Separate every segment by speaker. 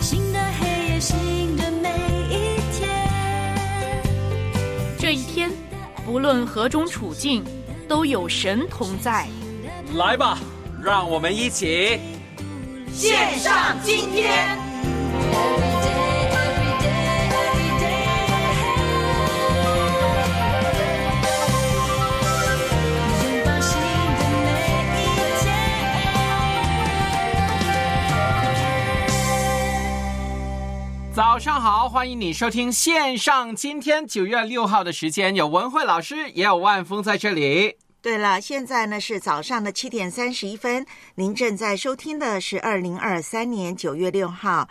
Speaker 1: 新的黑夜，新的每一天。
Speaker 2: 这一天，不论何种处境，都有神同在。
Speaker 3: 来吧，让我们一起
Speaker 4: 献上今天。
Speaker 3: 早上好，欢迎你收听线上今天九月六号的时间，有文慧老师，也有万峰在这里。
Speaker 5: 对了，现在呢是早上的七点三十一分，您正在收听的是二零二三年九月六号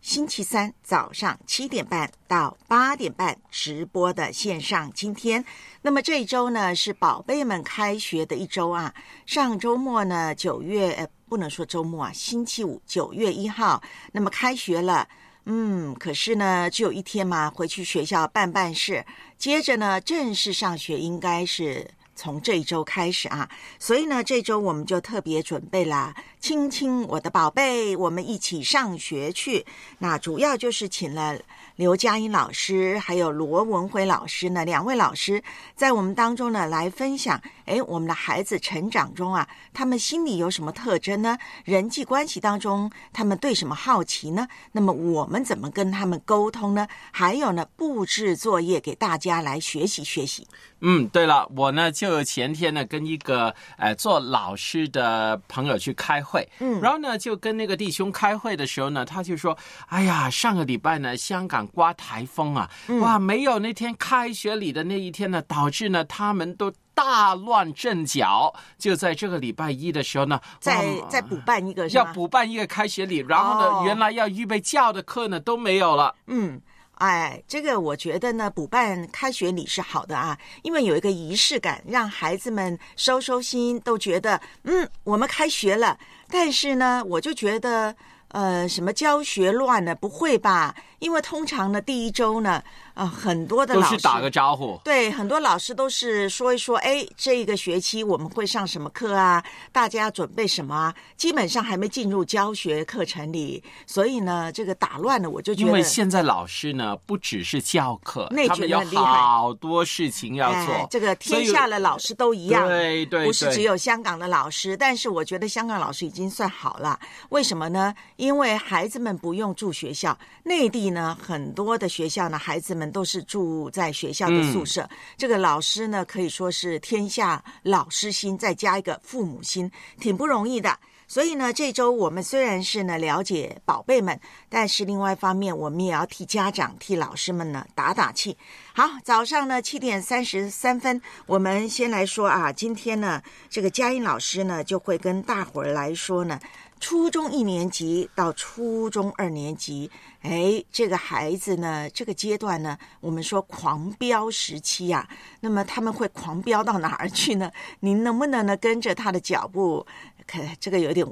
Speaker 5: 星期三早上七点半到八点半直播的线上今天。那么这一周呢是宝贝们开学的一周啊，上周末呢九月呃不能说周末啊，星期五九月一号，那么开学了。嗯，可是呢，只有一天嘛，回去学校办办事，接着呢，正式上学应该是从这一周开始啊。所以呢，这周我们就特别准备啦，亲亲我的宝贝，我们一起上学去。那主要就是请了刘佳音老师还有罗文辉老师呢，两位老师在我们当中呢来分享。哎，我们的孩子成长中啊，他们心里有什么特征呢？人际关系当中，他们对什么好奇呢？那么我们怎么跟他们沟通呢？还有呢，布置作业给大家来学习学习。
Speaker 3: 嗯，对了，我呢就前天呢跟一个呃做老师的朋友去开会，
Speaker 5: 嗯
Speaker 3: 然后呢就跟那个弟兄开会的时候呢，他就说，哎呀，上个礼拜呢香港刮台风啊，
Speaker 5: 嗯
Speaker 3: 哇，没有那天开学礼的那一天呢，导致呢他们都。大乱阵脚，就在这个礼拜一的时候呢，
Speaker 5: 再
Speaker 3: 哇
Speaker 5: 再补办一个？
Speaker 3: 要补办一个开学礼，然后呢，
Speaker 5: 哦
Speaker 3: 原来要预备教的课呢都没有了。
Speaker 5: 嗯，哎，这个我觉得呢，补办开学礼是好的啊，因为有一个仪式感，让孩子们收收心，都觉得嗯，我们开学了。但是呢，我就觉得呃，什么教学乱呢？不会吧？因为通常呢，第一周呢，啊、很多的老师
Speaker 3: 都是打个招呼。
Speaker 5: 对，很多老师都是说一说，哎，这个学期我们会上什么课啊？大家准备什么啊？基本上还没进入教学课程里，所以呢，这个打乱了，我就觉得
Speaker 3: 因为现在老师呢，不只是教课
Speaker 5: 内，
Speaker 3: 他们有
Speaker 5: 卷得很厉害
Speaker 3: 好多事情要做。
Speaker 5: 哎、这个天下的老师都一样，
Speaker 3: 对对对
Speaker 5: 不是只有香港的老师。但是我觉得香港老师已经算好了，为什么呢？因为孩子们不用住学校，内地呢很多的学校呢，孩子们都是住在学校的宿舍。
Speaker 3: 嗯
Speaker 5: 这个老师呢，可以说是天下老师心，再加一个父母心，挺不容易的。所以呢，这周我们虽然是呢了解宝贝们，但是另外一方面，我们也要替家长、替老师们呢打打气。好，早上呢七点三十三分，我们先来说啊，今天呢，这个佳音老师呢就会跟大伙儿来说呢，初中一年级到初中二年级，哎，这个孩子呢，这个阶段呢，我们说狂飙时期呀、那么他们会狂飙到哪儿去呢？您能不能呢跟着他的脚步？可这个有点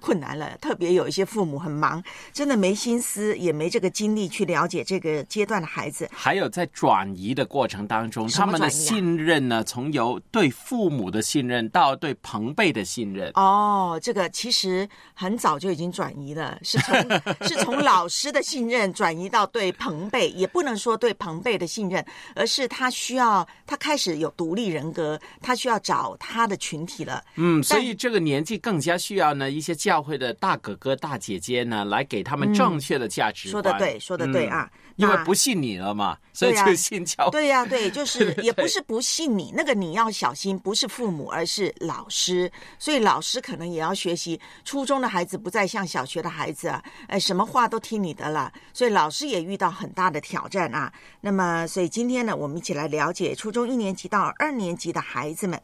Speaker 5: 困难了，特别有一些父母很忙，真的没心思，也没这个精力去了解这个阶段的孩子。
Speaker 3: 还有在转移的过程当中，
Speaker 5: 什
Speaker 3: 他们的信任呢，从由对父母的信任到对朋辈的信任。
Speaker 5: 哦，这个其实很早就已经转移了，是从 是从老师的信任转移到对朋辈，也不能说对朋辈的信任，而是他需要他开始有独立人格，他需要找他的群体了。
Speaker 3: 嗯，所以这个年纪更加需要呢一些教会的大哥哥、大姐姐呢，来给他们正确的价值观。
Speaker 5: 说的对，说的对啊。
Speaker 3: 因为不信你了嘛，所以就信教。
Speaker 5: 对呀、对，就是 也不是不信你，那个你要小心，不是父母，而是老师。所以老师可能也要学习，初中的孩子不再像小学的孩子啊，哎，什么话都听你的了。所以老师也遇到很大的挑战啊。那么，所以今天呢，我们一起来了解初中一年级到二年级的孩子们。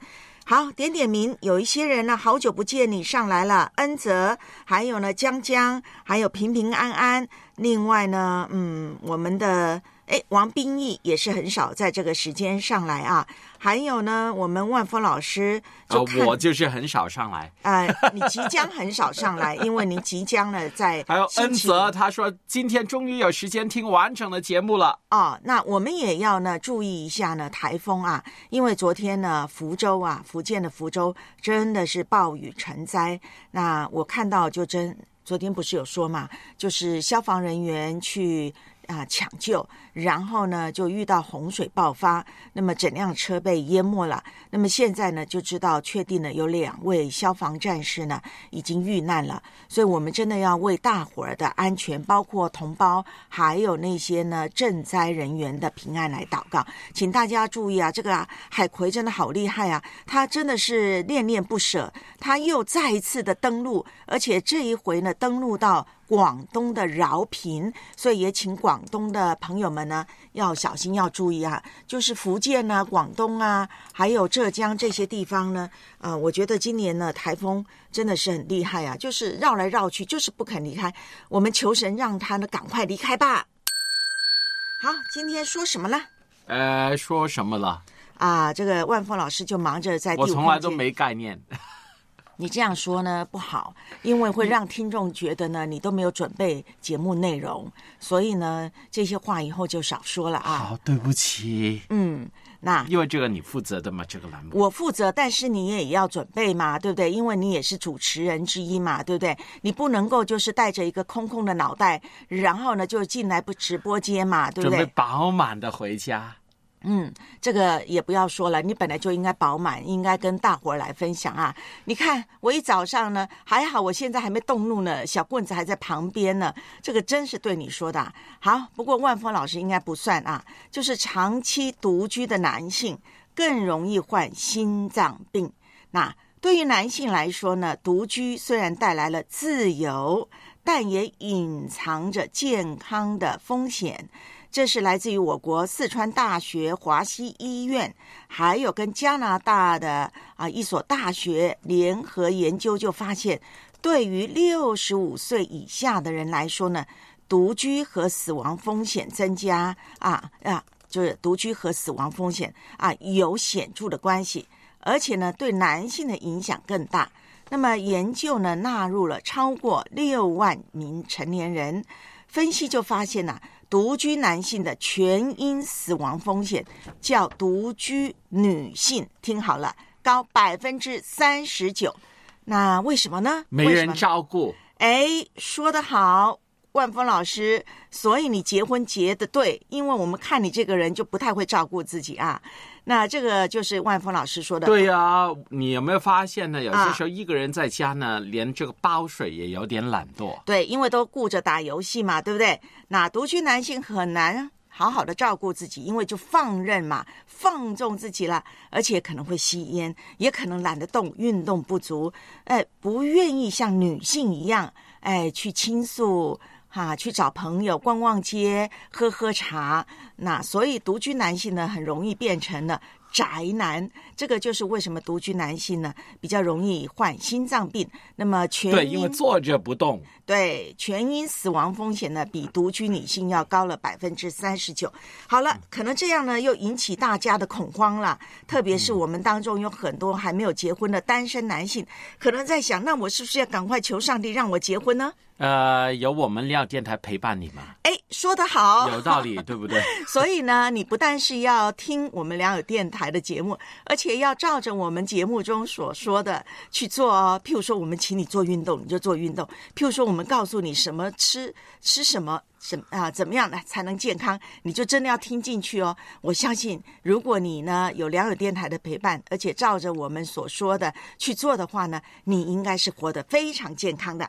Speaker 5: 好，点点名，有一些人呢，好久不见你上来了，恩泽，还有呢，江江，还有平平安安。另外呢，嗯，我们的哎，王冰义也是很少在这个时间上来啊。还有呢，我们万峰老师就，
Speaker 3: 呃我就是很少上来。
Speaker 5: 呃，你即将很少上来，因为您即将呢在
Speaker 3: 还有恩泽，他说今天终于有时间听完整的节目了。
Speaker 5: 哦，那我们也要呢注意一下呢台风啊，因为昨天呢福州啊，福建的福州真的是暴雨成灾。那我看到就真，昨天不是有说嘛，就是消防人员去啊、抢救，然后呢就遇到洪水爆发，那么整辆车被淹没了。那么现在呢就知道确定了有两位消防战士呢已经遇难了，所以我们真的要为大伙儿的安全，包括同胞，还有那些呢赈灾人员的平安来祷告。请大家注意啊，这个海葵真的好厉害啊，他真的是恋恋不舍，他又再一次的登陆，而且这一回呢登陆到。广东的饶平，所以也请广东的朋友们呢要小心，要注意啊。就是福建啊、广东啊，还有浙江这些地方呢，呃，我觉得今年呢台风真的是很厉害啊，就是绕来绕去，就是不肯离开。我们求神让他呢赶快离开吧。好，今天说什么呢？
Speaker 3: 呃，说什么了？
Speaker 5: 啊，这个万峰老师就忙着在
Speaker 3: 我从来都没概念。
Speaker 5: 你这样说呢不好，因为会让听众觉得呢你都没有准备节目内容，所以呢这些话以后就少说了啊。
Speaker 3: 好，对不起，
Speaker 5: 嗯，那
Speaker 3: 因为这个你负责的嘛，这个栏目。
Speaker 5: 我负责，但是你也要准备嘛，对不对？因为你也是主持人之一嘛，对不对？你不能够就是带着一个空空的脑袋，然后呢就进来不直播间嘛，对不
Speaker 3: 准备
Speaker 5: 对？
Speaker 3: 饱满的回家。
Speaker 5: 嗯，这个也不要说了，你本来就应该饱满，应该跟大伙儿来分享啊。你看我一早上呢，还好，我现在还没动怒呢，小棍子还在旁边呢。这个真是对你说的。好，不过万峰老师应该不算啊，就是长期独居的男性更容易患心脏病。那对于男性来说呢，独居虽然带来了自由，但也隐藏着健康的风险。这是来自于我国四川大学华西医院，还有跟加拿大的啊一所大学联合研究，就发现，对于六十五岁以下的人来说呢，独居和死亡风险增加啊啊，就是独居和死亡风险啊有显著的关系，而且呢，对男性的影响更大。那么研究呢纳入了超过六万名成年人，分析就发现呐、独居男性的全因死亡风险较独居女性，听好了，高百分之三十九。那为什么呢？
Speaker 3: 没人照顾，
Speaker 5: 哎，说得好，万峰老师，所以你结婚结的对，因为我们看你这个人就不太会照顾自己啊。那这个就是万峰老师说的，
Speaker 3: 对呀、你有没有发现呢？有
Speaker 5: 啊
Speaker 3: 些时候一个人在家呢，连这个煲水也有点懒惰。
Speaker 5: 对，因为都顾着打游戏嘛，对不对？那独居男性很难好好的照顾自己，因为就放任嘛，放纵自己了，而且可能会吸烟，也可能懒得动，运动不足，哎，不愿意像女性一样，哎，去倾诉。哈、去找朋友逛逛街，喝喝茶。那所以独居男性呢，很容易变成了宅男。这个就是为什么独居男性呢比较容易患心脏病。那么全
Speaker 3: 对，
Speaker 5: 因
Speaker 3: 因为坐着不动。
Speaker 5: 对，全因死亡风险呢比独居女性要高了百分之三十九。好了，可能这样呢又引起大家的恐慌了，特别是我们当中有很多还没有结婚的单身男性，可能在想，那我是不是要赶快求上帝让我结婚呢？
Speaker 3: 呃，有我们廖电台陪伴你吗？
Speaker 5: 哎，说得好，
Speaker 3: 有道理，对不对？
Speaker 5: 所以呢，你不但是要听我们良友电台台的节目，而且要照着我们节目中所说的去做哦。譬如说，我们请你做运动，你就做运动；譬如说，我们告诉你什么吃吃什么。什啊，怎么样呢才能健康？你就真的要听进去哦。我相信，如果你呢有良友电台的陪伴，而且照着我们所说的去做的话呢，你应该是活得非常健康的。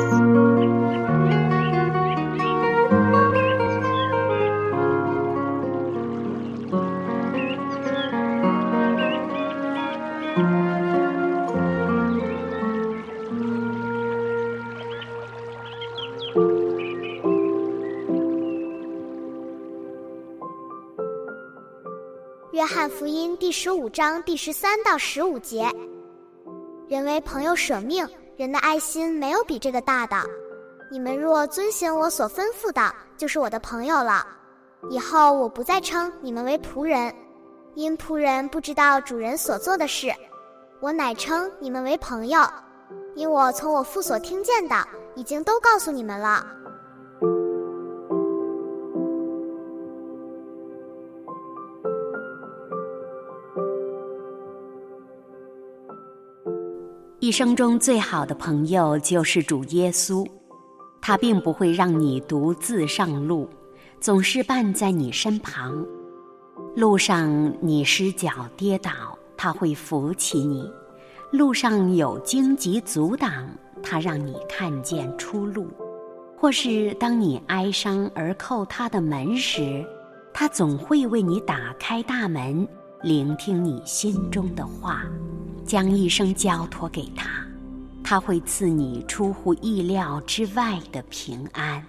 Speaker 6: 翰福音第十五章第十三到十五节：人为朋友舍命，人的爱心没有比这个大的。你们若遵行我所吩咐的，就是我的朋友了。以后我不再称你们为仆人，因仆人不知道主人所做的事。我乃称你们为朋友，因我从我父所听见的，已经都告诉你们了。
Speaker 7: 一生中最好的朋友就是主耶稣，他并不会让你独自上路，总是伴在你身旁。路上你失脚跌倒，他会扶起你；路上有荆棘阻挡，他让你看见出路。或是当你哀伤而叩他的门时，他总会为你打开大门，聆听你心中的话。将一生交托给他，他会赐你出乎意料之外的平安。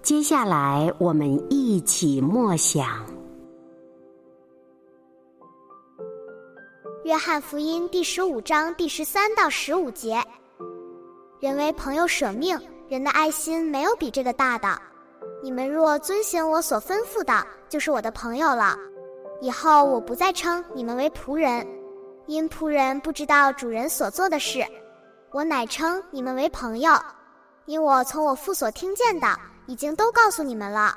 Speaker 7: 接下来，我们一起默想《
Speaker 6: 约翰福音》第十五章第十三到十五节：人为朋友舍命。人的爱心没有比这个大的。你们若遵循我所吩咐的，就是我的朋友了。以后我不再称你们为仆人，因仆人不知道主人所做的事。我乃称你们为朋友，因我从我父所听见的，已经都告诉你们了。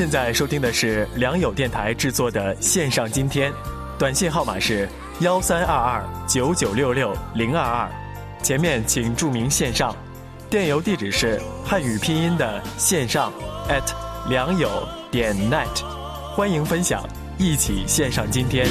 Speaker 8: 现在收听的是良友电台制作的线上今天，短信号码是幺三二二九九六六零二二，前面请注明线上，电邮地址是汉语拼音的线上 at 良友点 net，欢迎分享，一起线上今天。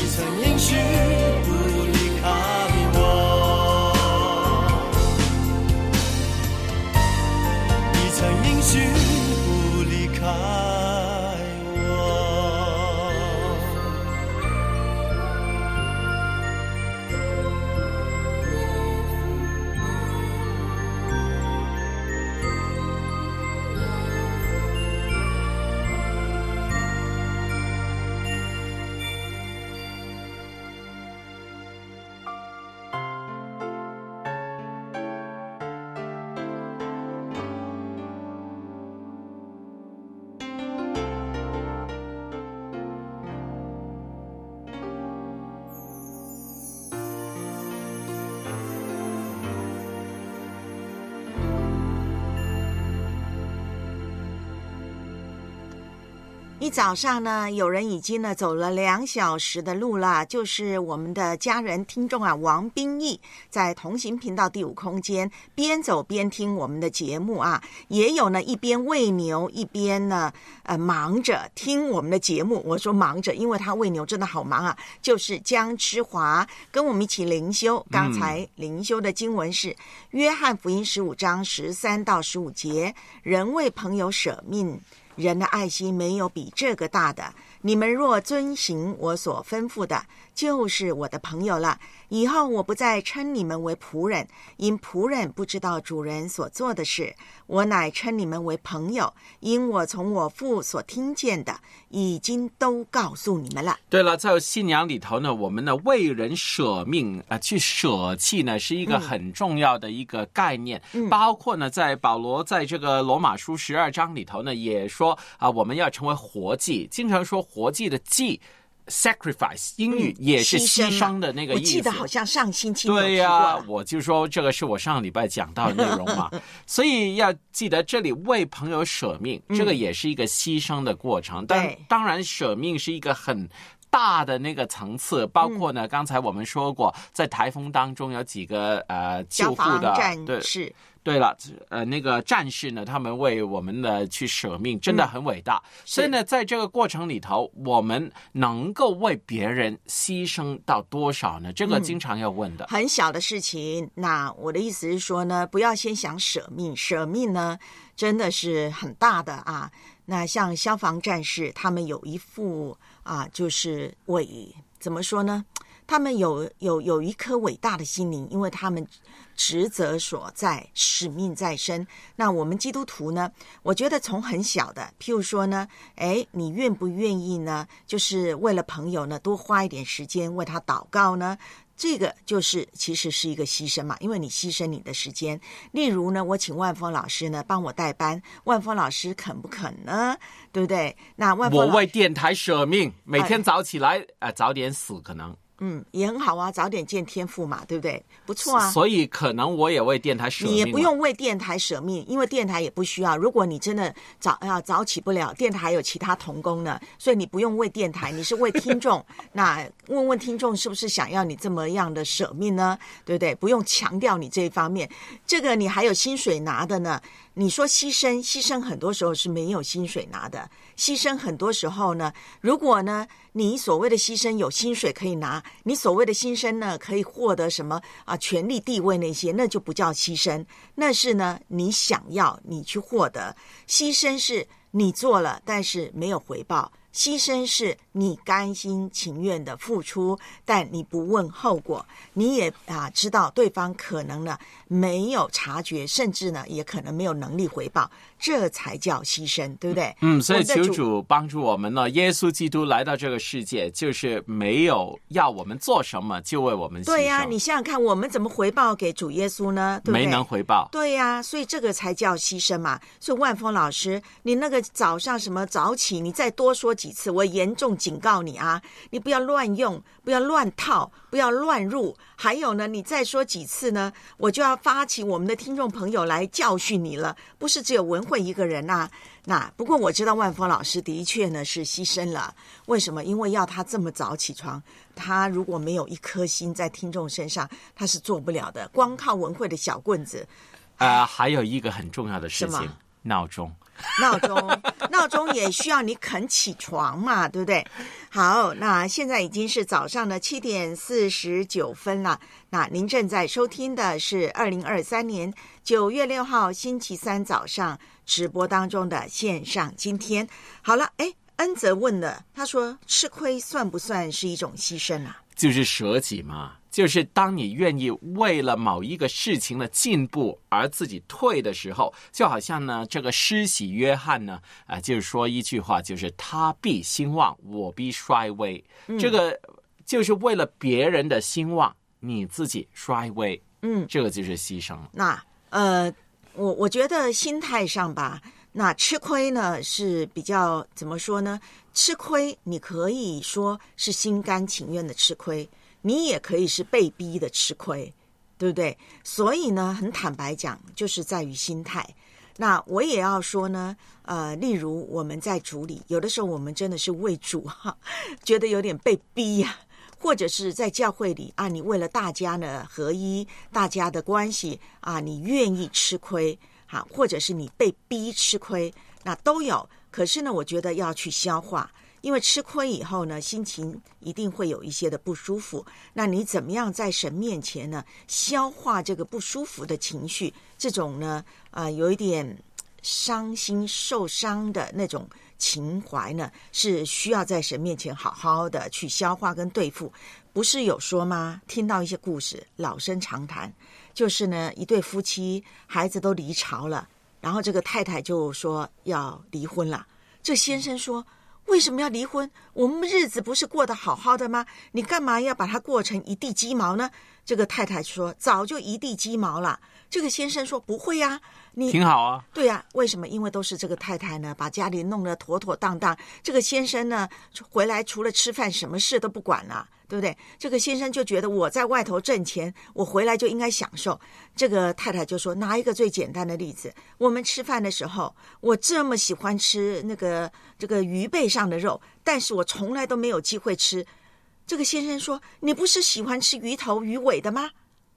Speaker 5: 早上呢，有人已经呢走了两小时的路了，就是我们的家人听众啊，王冰义在同行频道第五空间边走边听我们的节目啊，也有呢一边喂牛一边呢呃忙着听我们的节目。我说忙着，因为他喂牛真的好忙啊。就是江之华跟我们一起灵修，刚才灵修的经文是约翰福音十五章十三到十五节，人为朋友舍命。人的爱心没有比这个大的。你们若遵行我所吩咐的，就是我的朋友了。以后我不再称你们为仆人，因仆人不知道主人所做的事；我乃称你们为朋友，因我从我父所听见的，已经都告诉你们了。
Speaker 3: 对了，在信仰里头呢，我们呢为人舍命啊，去舍弃呢，是一个很重要的一个概念。
Speaker 5: 嗯
Speaker 3: 包括呢，在保罗在这个罗马书十二章里头呢，也说啊，我们要成为活祭，经常说活祭的祭。Sacrifice 英语也是牺牲的那个意思。
Speaker 5: 我记得好像上星期
Speaker 3: 对呀、
Speaker 5: 过
Speaker 3: 我就说这个是我上礼拜讲到的内容嘛，所以要记得这里为朋友舍命，这个也是一个牺牲的过程。但当然，舍命是一个很。大的那个层次，包括
Speaker 5: 嗯
Speaker 3: 呢，刚才我们说过，在台风当中有几个呃救
Speaker 5: 消
Speaker 3: 护的
Speaker 5: 防战
Speaker 3: 对
Speaker 5: 士，
Speaker 3: 对了，呃，那个战士呢，他们为我们的去舍命，真的很伟大。所以呢，在这个过程里头，我们能够为别人牺牲到多少呢？这个
Speaker 5: 嗯
Speaker 3: 经常要问的。
Speaker 5: 很小的事情。那我的意思是说呢，不要先想舍命，舍命呢真的是很大的啊。那像消防战士，他们有一副啊，就是伟怎么说呢？他们有有有一颗伟大的心灵，因为他们职责所在，使命在身。那我们基督徒呢？我觉得从很小的，譬如说呢，哎，你愿不愿意呢？就是为了朋友呢，多花一点时间为他祷告呢？这个就是其实是一个牺牲嘛，因为你牺牲你的时间。例如呢，我请万峰老师呢帮我代班，万峰老师肯不肯呢？对不对？那万峰
Speaker 3: 我为电台舍命，每天早起来，呃，早点死可能。
Speaker 5: 嗯也很好啊，早点见天赋嘛，对不对？不错啊。
Speaker 3: 所以可能我也为电台舍命。
Speaker 5: 你也不用为电台舍命，因为电台也不需要。如果你真的早啊早起不了，电台还有其他童工呢，所以你不用为电台，你是为听众。那问问听众是不是想要你这么样的舍命呢？对不对？不用强调你这一方面，这个你还有薪水拿的呢。你说牺牲，牺牲很多时候是没有薪水拿的。牺牲很多时候呢，如果呢，你所谓的牺牲有薪水可以拿，你所谓的牺牲呢，可以获得什么啊权力地位那些，那就不叫牺牲，那是呢你想要你去获得。牺牲是你做了，但是没有回报。牺牲是你甘心情愿的付出，但你不问后果，你也啊知道对方可能呢没有察觉，甚至呢也可能没有能力回报，这才叫牺牲，对不对？
Speaker 3: 嗯，所以求主帮助我们呢。耶稣基督来到这个世界，就是没有要我们做什么，就为我们牺牲。
Speaker 5: 对呀、你想想看，我们怎么回报给主耶稣呢？对不对？
Speaker 3: 没能回报。
Speaker 5: 对呀、所以这个才叫牺牲嘛。所以万峰老师，你那个早上什么早起，你再多说几次，我严重警告你啊！你不要乱用，不要乱套，不要乱入。还有呢，你再说几次呢，我就要发起我们的听众朋友来教训你了。不是只有文慧一个人呐、那不过我知道万峰老师的确呢是牺牲了，为什么？因为要他这么早起床，他如果没有一颗心在听众身上，他是做不了的。光靠文慧的小棍子，
Speaker 3: 呃，还有一个很重要的事情，闹钟。
Speaker 5: 闹钟，闹钟也需要你肯起床嘛，对不对？好，那现在已经是早上的七点四十九分了。那您正在收听的是二零二三年九月六号星期三早上直播当中的线上今天。好了，哎，恩泽问了，他说吃亏算不算是一种牺牲啊？
Speaker 3: 就是舍己嘛，就是当你愿意为了某一个事情的进步而自己退的时候，就好像呢，这个施洗约翰呢，啊、就是说一句话，就是他必兴旺，我必衰微。
Speaker 5: 嗯
Speaker 3: 这个就是为了别人的兴旺，你自己衰微，
Speaker 5: 嗯，
Speaker 3: 这个就是牺牲。
Speaker 5: 那呃，我我觉得心态上吧，那吃亏呢是比较怎么说呢？吃亏你可以说是心甘情愿的吃亏，你也可以是被逼的吃亏，对不对？所以呢，很坦白讲，就是在于心态。那我也要说呢，呃，例如我们在主里，有的时候我们真的是为主哈，觉得有点被逼呀、或者是在教会里啊，你为了大家呢合一，大家的关系啊，你愿意吃亏啊，或者是你被逼吃亏，那都有。可是呢，我觉得要去消化。因为吃亏以后呢，心情一定会有一些的不舒服。那你怎么样在神面前呢，消化这个不舒服的情绪？这种呢，啊、有一点伤心、受伤的那种情怀呢，是需要在神面前好好的去消化跟对付。不是有说吗？听到一些故事，老生常谈，就是呢，一对夫妻孩子都离巢了，然后这个太太就说要离婚了，这先生说。为什么要离婚？我们日子不是过得好好的吗？你干嘛要把它过成一地鸡毛呢？这个太太说早就一地鸡毛了。这个先生说不会呀、你
Speaker 3: 挺好啊。
Speaker 5: 对呀、为什么？因为都是这个太太呢，把家里弄得妥妥当当。这个先生呢，回来除了吃饭，什么事都不管了，对不对？这个先生就觉得我在外头挣钱，我回来就应该享受。这个太太就说：拿一个最简单的例子，我们吃饭的时候，我这么喜欢吃那个这个鱼背上的肉，但是我从来都没有机会吃。这个先生说：“你不是喜欢吃鱼头鱼尾的吗？”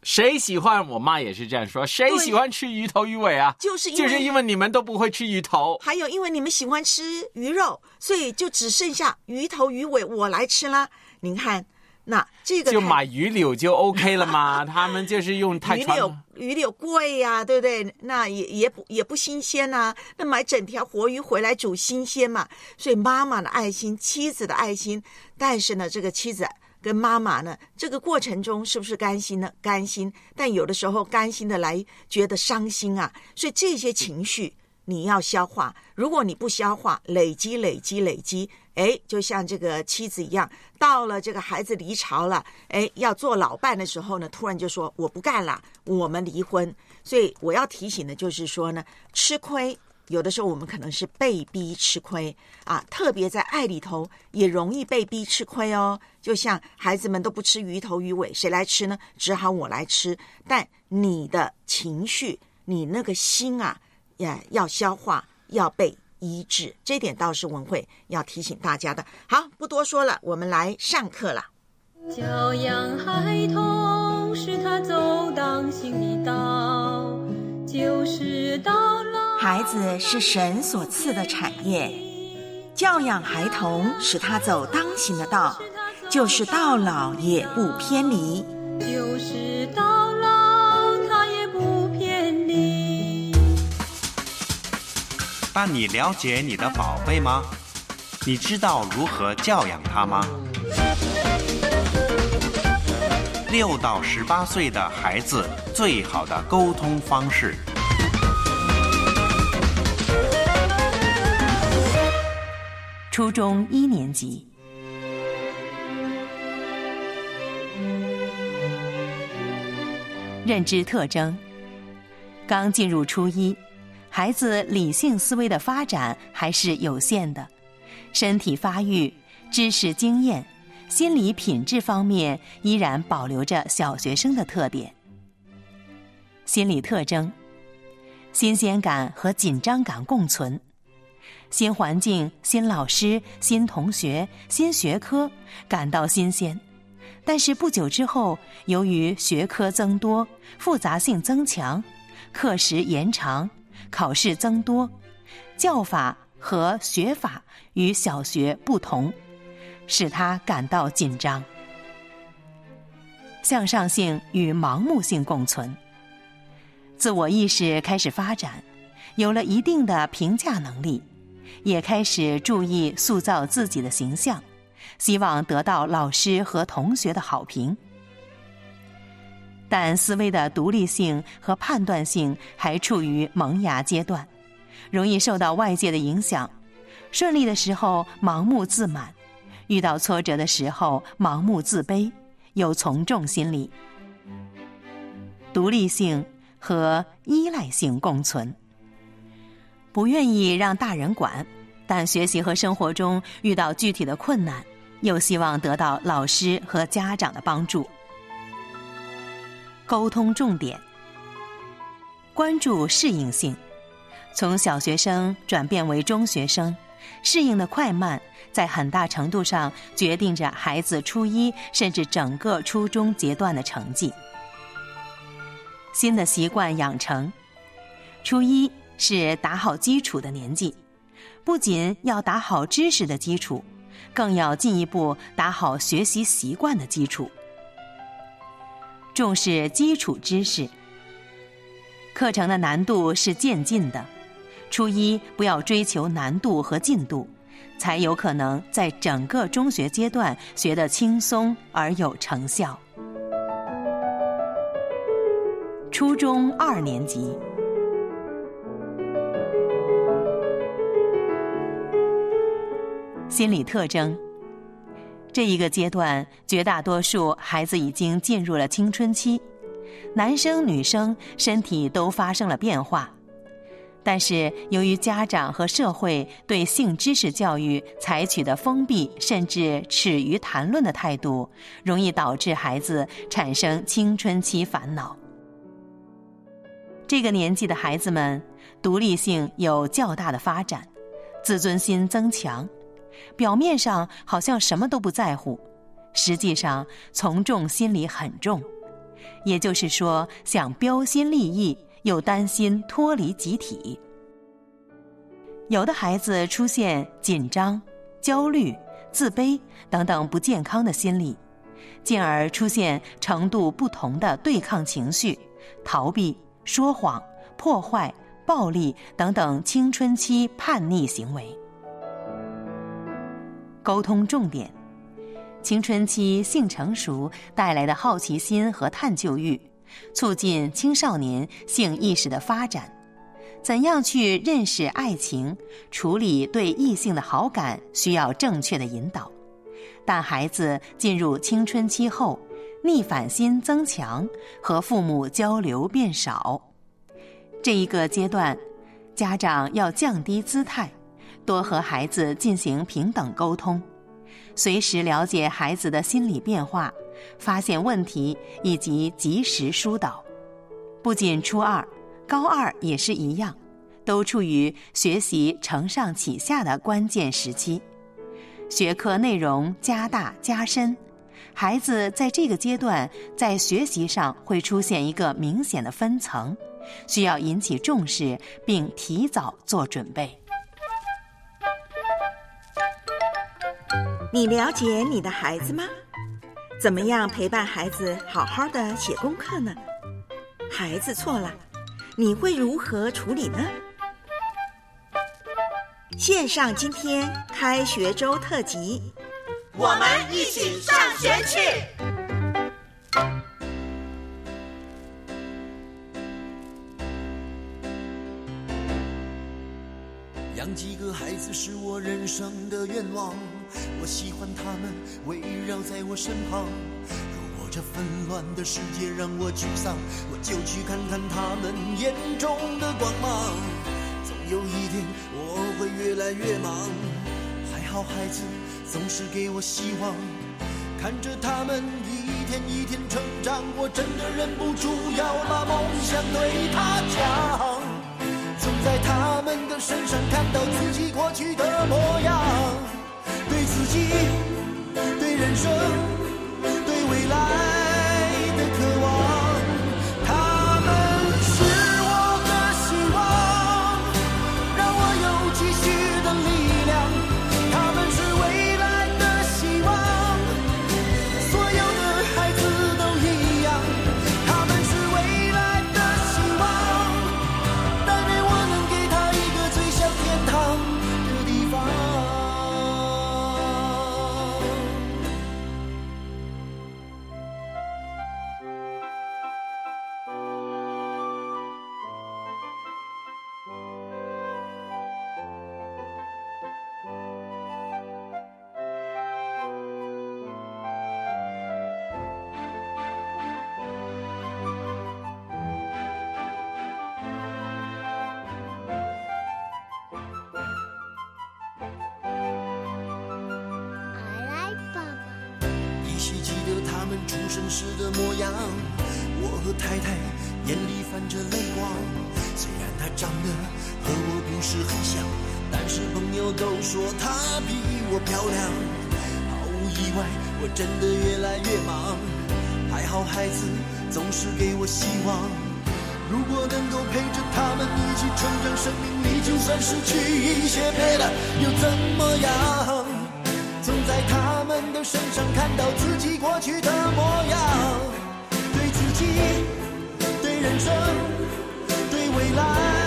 Speaker 3: 谁喜欢？我妈也是这样说。谁喜欢吃鱼头鱼尾啊？
Speaker 5: 就是因为
Speaker 3: 就是因为你们都不会吃鱼头。
Speaker 5: 还有，因为你们喜欢吃鱼肉，所以就只剩下鱼头鱼尾我来吃啦。您看，那这个
Speaker 3: 就买鱼柳就 OK 了嘛？他们就是用太
Speaker 5: 鱼柳。鱼柳贵呀、对不对？那也也不也不新鲜呐、那买整条活鱼回来煮新鲜嘛。所以妈妈的爱心，妻子的爱心，但是呢，这个妻子跟妈妈呢，这个过程中是不是甘心呢？甘心，但有的时候甘心的来觉得伤心啊。所以这些情绪你要消化，如果你不消化，累积累积累积。哎，就像这个妻子一样，到了这个孩子离巢了，哎，要做老伴的时候呢，突然就说我不干了，我们离婚。所以我要提醒的就是说呢，吃亏有的时候我们可能是被逼吃亏啊，特别在爱里头也容易被逼吃亏哦。就像孩子们都不吃鱼头鱼尾，谁来吃呢？只好我来吃。但你的情绪，你那个心啊，也要消化，要被医治，这点倒是文慧要提醒大家的。好，不多说了，我们来上课了。
Speaker 1: 教养孩童，使他走当行的道，就是到老。
Speaker 5: 孩子是神所赐的产业，教养孩童，使他走当行的道，就是到老也不偏离。
Speaker 1: 就是到老，
Speaker 9: 但你了解你的宝贝吗？你知道如何教养他吗？六到十八岁的孩子最好的沟通方式。
Speaker 10: 初中一年级。认知特征：刚进入初一，孩子理性思维的发展还是有限的，身体发育、知识经验、心理品质方面依然保留着小学生的特点。心理特征：新鲜感和紧张感共存。新环境、新老师、新同学、新学科，感到新鲜。但是不久之后，由于学科增多、复杂性增强、课时延长、考试增多，教法和学法与小学不同，使他感到紧张。向上性与盲目性共存，自我意识开始发展，有了一定的评价能力。也开始注意塑造自己的形象，希望得到老师和同学的好评。但思维的独立性和判断性还处于萌芽阶段，容易受到外界的影响。顺利的时候盲目自满，遇到挫折的时候盲目自卑，有从众心理。独立性和依赖性共存。不愿意让大人管，但学习和生活中遇到具体的困难，又希望得到老师和家长的帮助。沟通重点：关注适应性，从小学生转变为中学生，适应的快慢，在很大程度上决定着孩子初一甚至整个初中阶段的成绩。新的习惯养成，初一是打好基础的年纪，不仅要打好知识的基础，更要进一步打好学习习惯的基础。重视基础知识，课程的难度是渐进的。初一不要追求难度和进度，才有可能在整个中学阶段学得轻松而有成效。初中二年级，心理特征。这一个阶段，绝大多数孩子已经进入了青春期，男生女生身体都发生了变化。但是，由于家长和社会对性知识教育采取的封闭甚至耻于谈论的态度，容易导致孩子产生青春期烦恼。这个年纪的孩子们，独立性有较大的发展，自尊心增强，表面上好像什么都不在乎，实际上从众心理很重，也就是说，想标新立异。又担心脱离集体，有的孩子出现紧张、焦虑、自卑等等不健康的心理，进而出现程度不同的对抗情绪、逃避、说谎、破坏、暴力等等青春期叛逆行为。沟通重点：青春期性成熟带来的好奇心和探究欲。促进青少年性意识的发展，怎样去认识爱情、处理对异性的好感，需要正确的引导。但孩子进入青春期后，逆反心增强，和父母交流变少。这一个阶段，家长要降低姿态，多和孩子进行平等沟通，随时了解孩子的心理变化。发现问题以及及时疏导，不仅初二、高二也是一样，都处于学习承上启下的关键时期，学科内容加大加深，孩子在这个阶段在学习上会出现一个明显的分层，需要引起重视并提早做准备。
Speaker 5: 你了解你的孩子吗？怎么样陪伴孩子好好的写功课呢？孩子错了，你会如何处理呢？线上今天开学周特辑，
Speaker 4: 我们一起上学去。
Speaker 11: 养几个孩子是我人生的愿望。我喜欢他们围绕在我身旁。如果这纷乱的世界让我沮丧，我就去看看他们眼中的光芒。总有一天我会越来越忙，还好孩子总是给我希望。看着他们一天一天成长，我真的忍不住要把梦想对他讲。总在他们的身上看到自己过去的模样。对自己，对人生，对未来。生命里就算失去一些别的又怎么样？总在他们的身上看到自己过去的模样，对自己，对人生，对未来。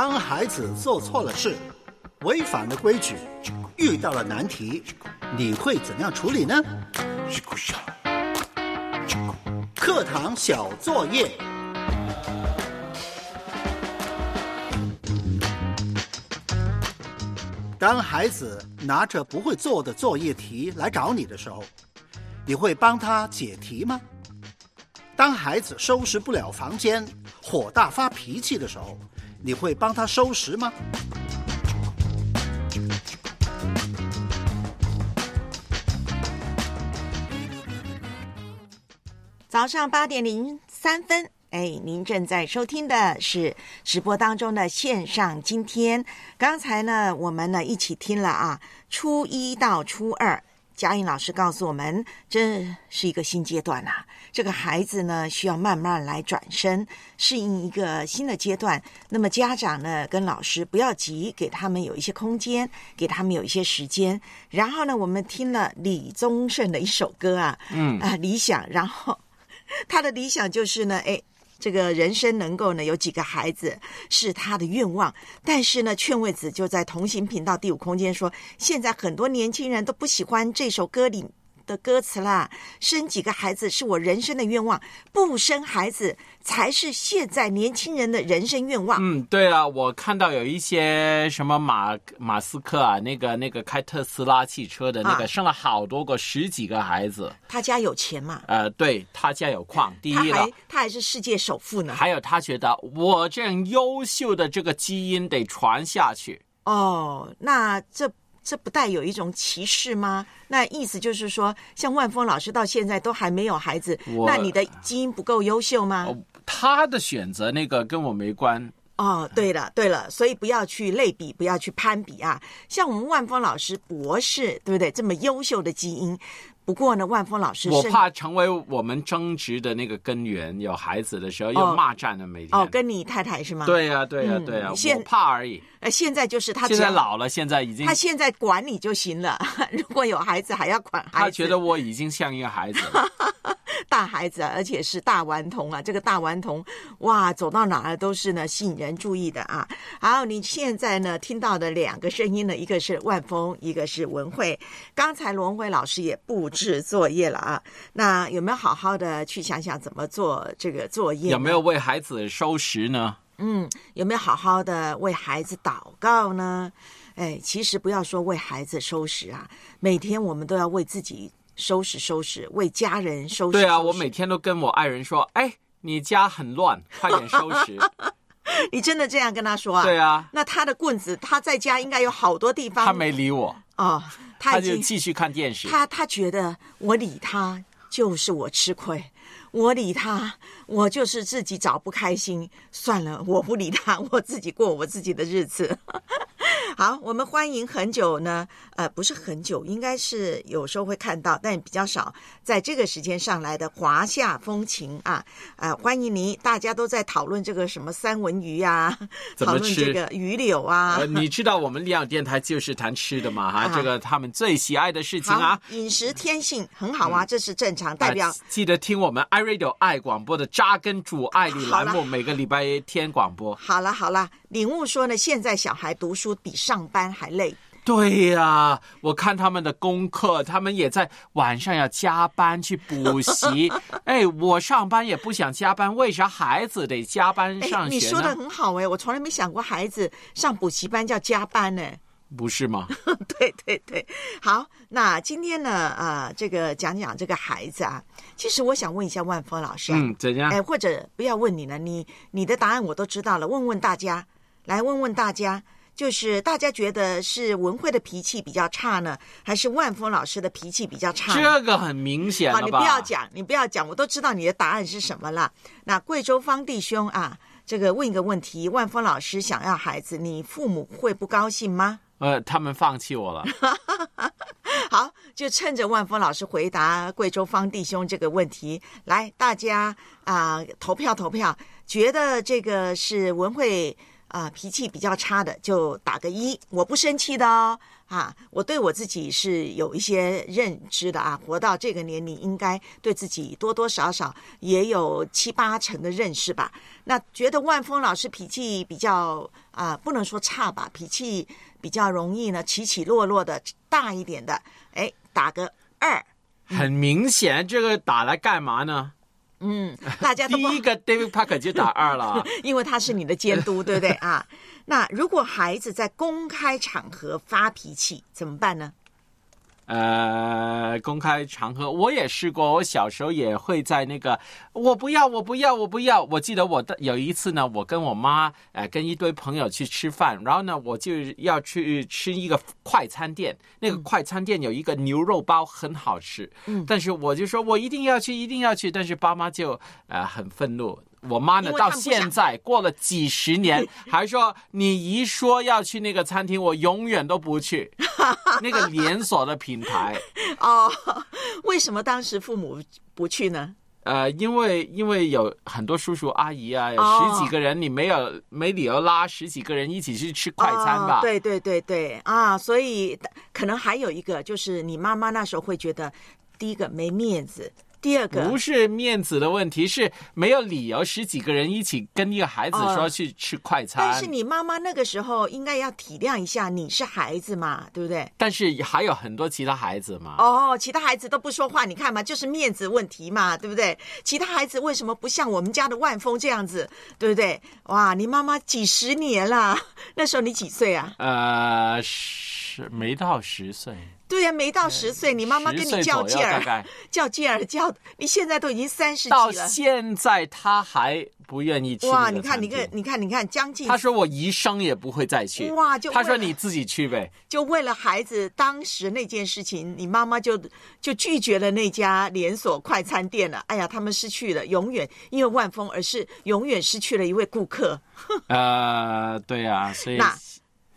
Speaker 12: 当孩子做错了事，违反了规矩，遇到了难题，你会怎样处理呢？课堂小作业。当孩子拿着不会做的作业题来找你的时候，你会帮他解题吗？当孩子收拾不了房间，火大发脾气的时候，你会帮他收拾吗？
Speaker 5: 早上八点零三分。哎，您正在收听的是直播当中的线上。今天刚才呢，我们呢一起听了啊，初一到初二，嘉颖老师告诉我们，这是一个新阶段呐。这个孩子呢，需要慢慢来转身，适应一个新的阶段。那么家长呢，跟老师不要急，给他们有一些空间，给他们有一些时间。然后呢，我们听了李宗盛的一首歌啊，嗯啊，理想。然后 他的理想就是呢，哎。这个人生能够呢有几个孩子是他的愿望，但是呢，劝慰子就在同行频道第五空间说，现在很多年轻人都不喜欢这首歌里。的歌词啦，生几个孩子是我人生的愿望，不生孩子才是现在年轻人的人生愿望。
Speaker 3: 嗯，对啊，我看到有一些什么马马斯克啊，那个那个开特斯拉汽车的那个，生了好多个十几个孩子。
Speaker 5: 他家有钱嘛？
Speaker 3: 呃，对他家有矿，第一了，
Speaker 5: 他还是世界首富呢。
Speaker 3: 还有他觉得我这样优秀的这个基因得传下去。
Speaker 5: 哦，那这。这不带有一种歧视吗？那意思就是说，像万峰老师到现在都还没有孩子，那你的基因不够优秀吗？
Speaker 3: 他的选择那个跟我没关。
Speaker 5: 哦，对了对了，所以不要去类比，不要去攀比啊。像我们万峰老师博士，对不对？这么优秀的基因。不过呢，万峰老师，
Speaker 3: 我怕成为我们争执的那个根源。有孩子的时候又骂战的每天。
Speaker 5: 哦，跟你太太是吗？
Speaker 3: 对呀，对呀，对呀，我怕而已。
Speaker 5: 呃，现在就是他
Speaker 3: 现在老了，现在已经
Speaker 5: 他现在管你就行了。如果有孩子，还要管孩子。
Speaker 3: 他觉得我已经像一个孩子。
Speaker 5: 大孩子，而且是大顽童啊！这个大顽童，哇，走到哪儿都是呢吸引人注意的啊！好，你现在呢听到的两个声音呢，一个是万峰，一个是文慧。刚才罗文慧老师也布置作业了啊，那有没有好好的去想想怎么做这个作业？
Speaker 3: 有没有为孩子收拾呢？
Speaker 5: 嗯，有没有好好的为孩子祷告呢？哎，其实不要说为孩子收拾啊，每天我们都要为自己收拾收拾，为家人收拾。
Speaker 3: 对啊，我每天都跟我爱人说：“哎，你家很乱，快点收拾。”
Speaker 5: 你真的这样跟他说啊？
Speaker 3: 对啊。
Speaker 5: 那他的棍子，他在家应该有好多地方。
Speaker 3: 他没理我
Speaker 5: 哦，
Speaker 3: 他就继续看电视。
Speaker 5: 他他觉得我理他就是我吃亏，我理他我就是自己找不开心。算了，我不理他，我自己过我自己的日子。好，我们欢迎很久呢，呃，不是很久，应该是有时候会看到，但比较少，在这个时间上来的华夏风情啊，呃，欢迎您，大家都在讨论这个什么三文鱼啊，讨论这个鱼柳啊。
Speaker 3: 你知道我们两电台就是谈吃的嘛？哈，这个他们最喜爱的事情啊。
Speaker 5: 饮食天性很好啊，这是正常，代表
Speaker 3: 记得听我们 iRadio 爱广播的扎根主爱里栏目，每个礼拜天广播。
Speaker 5: 好了好了，领悟说呢，现在小孩读书比上班还累。
Speaker 3: 对呀，我看他们的功课，他们也在晚上要加班去补习。哎，我上班也不想加班，为啥孩子得加班上学
Speaker 5: 呢？你说的很好哎，我从来没想过孩子上补习班叫加班呢。
Speaker 3: 不是吗？
Speaker 5: 对对对，好，那今天呢，啊，这个讲讲这个孩子啊，其实我想问一下万峰老师，
Speaker 3: 嗯，怎样？
Speaker 5: 哎，或者不要问你了，你你的答案我都知道了，问问大家，来问问大家，就是大家觉得是文慧的脾气比较差呢，还是万峰老师的脾气比较差？
Speaker 3: 这个很明显
Speaker 5: 好，你不要讲，你不要讲，我都知道你的答案是什么了。那贵州方弟兄啊，这个问一个问题：万峰老师想要孩子，你父母会不高兴吗？
Speaker 3: 呃，他们放弃我了。
Speaker 5: 好，就趁着万峰老师回答贵州方弟兄这个问题，来大家啊投票投票，觉得这个是文慧啊脾气比较差的，就打个一。我不生气的哦，啊，我对我自己是有一些认知的啊，活到这个年龄，应该对自己多多少少也有七八成的认识吧。那觉得万峰老师脾气比较啊，不能说差吧，脾气。比较容易呢，起起落落的大一点的，哎，打个二。
Speaker 3: 很明显，这个打来干嘛呢？
Speaker 5: 嗯，大家
Speaker 3: 第一个 David Parker 就打二了，
Speaker 5: 因为他是你的监督，对不对啊？那如果孩子在公开场合发脾气怎么办呢？
Speaker 3: 呃，公开场合我也试过，我小时候也会在那个，我不要，我不要，我不要。我记得我的有一次呢，我跟我妈，呃，跟一堆朋友去吃饭，然后呢，我就要去吃一个快餐店，那个快餐店有一个牛肉包很好吃，嗯，但是我就说我一定要去，一定要去，但是爸妈就呃很愤怒。我妈呢？到现在过了几十年，还说你一说要去那个餐厅，我永远都不去。那个连锁的品牌
Speaker 5: 哦，为什么当时父母不去呢？
Speaker 3: 呃，因为因为有很多叔叔阿姨啊，有十几个人，你没有没理由拉十几个人一起去吃快餐吧？
Speaker 5: 对对对对啊，所以可能还有一个就是你妈妈那时候会觉得，第一个没面子。第二个
Speaker 3: 不是面子的问题，是没有理由十几个人一起跟一个孩子说去吃快餐。
Speaker 5: 但是你妈妈那个时候应该要体谅一下，你是孩子嘛，对不对？
Speaker 3: 但是还有很多其他孩子嘛。
Speaker 5: 哦，其他孩子都不说话，你看嘛，就是面子问题嘛，对不对？其他孩子为什么不像我们家的万峰这样子，对不对？哇，你妈妈几十年了，那时候你几岁啊？
Speaker 3: 呃，十没到十岁。
Speaker 5: 对呀，没到十岁，你妈妈跟你较劲儿，较劲儿较，你现在都已经三十几
Speaker 3: 了。到现在他还不愿意去。
Speaker 5: 哇，你看，你看，你看，你看，将近。
Speaker 3: 他说我一生也不会再去。
Speaker 5: 哇，就
Speaker 3: 他说你自己去呗。
Speaker 5: 就为了孩子当时那件事情，你妈妈就就拒绝了那家连锁快餐店了。哎呀，他们失去了永远因为万峰，而是永远失去了一位顾客。
Speaker 3: 呃，对呀，所以。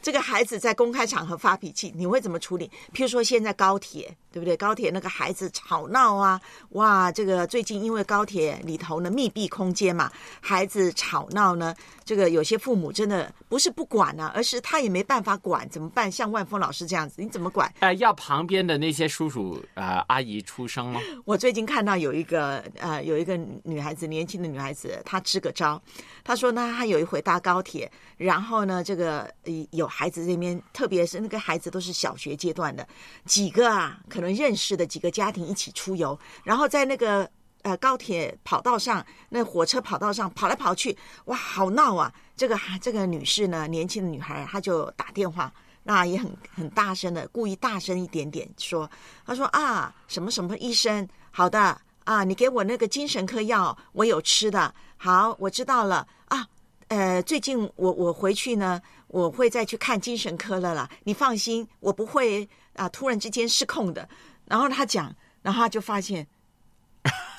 Speaker 5: 这个孩子在公开场合发脾气，你会怎么处理？譬如说，现在高铁对不对？高铁那个孩子吵闹啊，哇，这个最近因为高铁里头呢密闭空间嘛，孩子吵闹呢，这个有些父母真的不是不管啊，而是他也没办法管，怎么办？像万峰老师这样子，你怎么管？
Speaker 3: 呃，要旁边的那些叔叔呃阿姨出声吗？
Speaker 5: 我最近看到有一个呃有一个女孩子，年轻的女孩子，她支个招，她说呢，她有一回搭高铁，然后呢，这个有孩子这边，特别是那个孩子都是小学阶段的，几个啊，可能认识的几个家庭一起出游，然后在那个呃高铁跑道上，那火车跑道上跑来跑去，哇，好闹啊！这个这个女士呢，年轻的女孩，她就打电话。那也很很大声的，故意大声一点点说：“她说啊，什么什么医生，好的啊，你给我那个精神科药，我有吃的。好，我知道了啊。呃，最近我我回去呢，我会再去看精神科了啦。你放心，我不会啊，突然之间失控的。然后他讲，然后他就发现，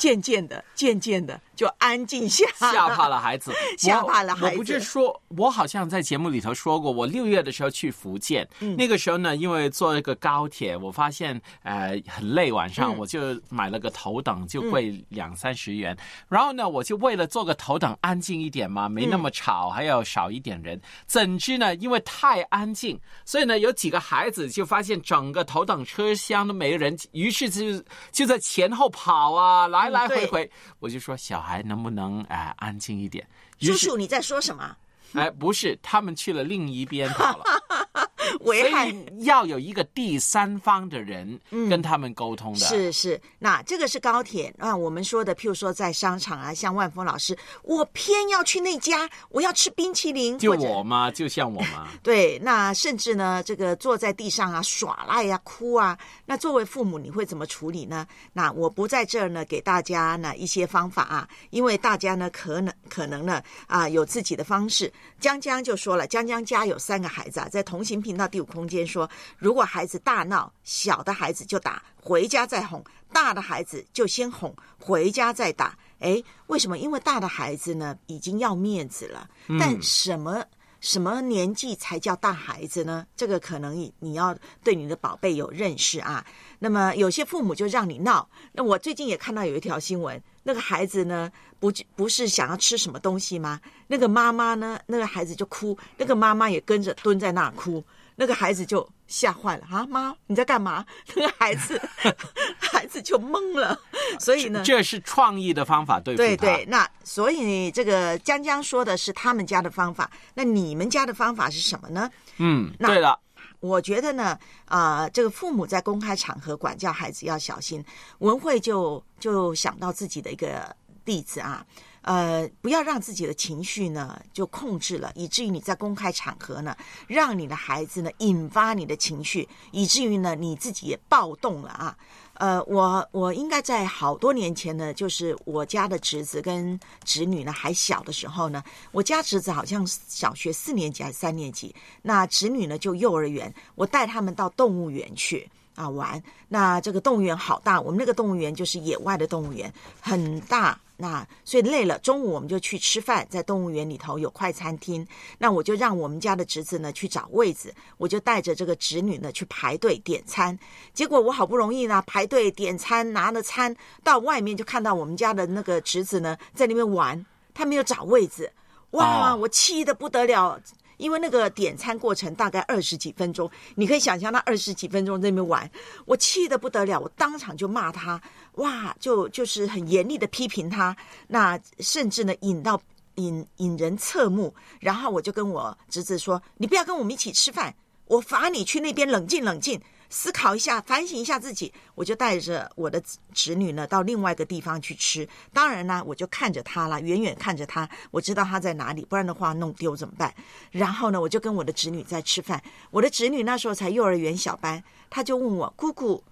Speaker 5: 渐渐的，渐渐的。”就安静下，
Speaker 3: 吓怕了孩子，
Speaker 5: 吓怕了孩子。
Speaker 3: 我不是说，我好像在节目里头说过，我六月的时候去福建，那个时候呢，因为坐一个高铁，我发现呃很累，晚上我就买了个头等，就贵两三十元。然后呢，我就为了坐个头等安静一点嘛，没那么吵，还要少一点人。怎知呢，因为太安静，所以呢，有几个孩子就发现整个头等车厢都没人，于是就就在前后跑啊，来来回回。我就说小孩。能不能哎安静一点？
Speaker 5: 叔叔，你在说什么？
Speaker 3: 哎，不是，他们去了另一边跑了。
Speaker 5: 危害
Speaker 3: 要有一个第三方的人跟他们沟通的。
Speaker 5: 是是，那这个是高铁啊。我们说的，譬如说在商场啊，像万峰老师，我偏要去那家，我要吃冰淇淋。
Speaker 3: 就我吗？就像我吗？
Speaker 5: 对，那甚至呢，这个坐在地上啊耍赖呀哭啊，那作为父母你会怎么处理呢？那我不在这儿呢，给大家呢一些方法啊，因为大家呢可能可能呢啊有自己的方式。江江就说了，江江家有三个孩子啊，在同行频道。第五空间说：“如果孩子大闹，小的孩子就打，回家再哄；大的孩子就先哄，回家再打。哎，为什么？因为大的孩子呢，已经要面子了。但什么什么年纪才叫大孩子呢？这个可能你你要对你的宝贝有认识啊。那么有些父母就让你闹。那我最近也看到有一条新闻，那个孩子呢，不不是想要吃什么东西吗？那个妈妈呢，那个孩子就哭，那个妈妈也跟着蹲在那哭。”那个孩子就吓坏了啊！妈，你在干嘛？那个孩子，孩子就懵了。所以呢，
Speaker 3: 这是创意的方法，对
Speaker 5: 对对。那所以这个江江说的是他们家的方法，那你们家的方法是什么呢？
Speaker 3: 嗯，对了，
Speaker 5: 我觉得呢，啊，这个父母在公开场合管教孩子要小心。文慧就就想到自己的一个例子啊。呃，不要让自己的情绪呢就控制了，以至于你在公开场合呢，让你的孩子呢引发你的情绪，以至于呢你自己也暴动了啊。呃，我我应该在好多年前呢，就是我家的侄子跟侄女呢还小的时候呢，我家侄子好像小学四年级还是三年级，那侄女呢就幼儿园，我带他们到动物园去啊玩。那这个动物园好大，我们那个动物园就是野外的动物园，很大。那所以累了，中午我们就去吃饭，在动物园里头有快餐厅。那我就让我们家的侄子呢去找位子，我就带着这个侄女呢去排队点餐。结果我好不容易呢排队点餐，拿了餐到外面就看到我们家的那个侄子呢在那边玩，他没有找位子，哇，我气得不得了。因为那个点餐过程大概二十几分钟，你可以想象他二十几分钟在那边玩，我气得不得了，我当场就骂他，哇，就就是很严厉的批评他，那甚至呢引到引引人侧目，然后我就跟我侄子说，你不要跟我们一起吃饭，我罚你去那边冷静冷静。思考一下，反省一下自己，我就带着我的侄女呢到另外一个地方去吃。当然呢，我就看着他了，远远看着他，我知道他在哪里，不然的话弄丢怎么办？然后呢，我就跟我的侄女在吃饭。我的侄女那时候才幼儿园小班，他就问我：“姑姑，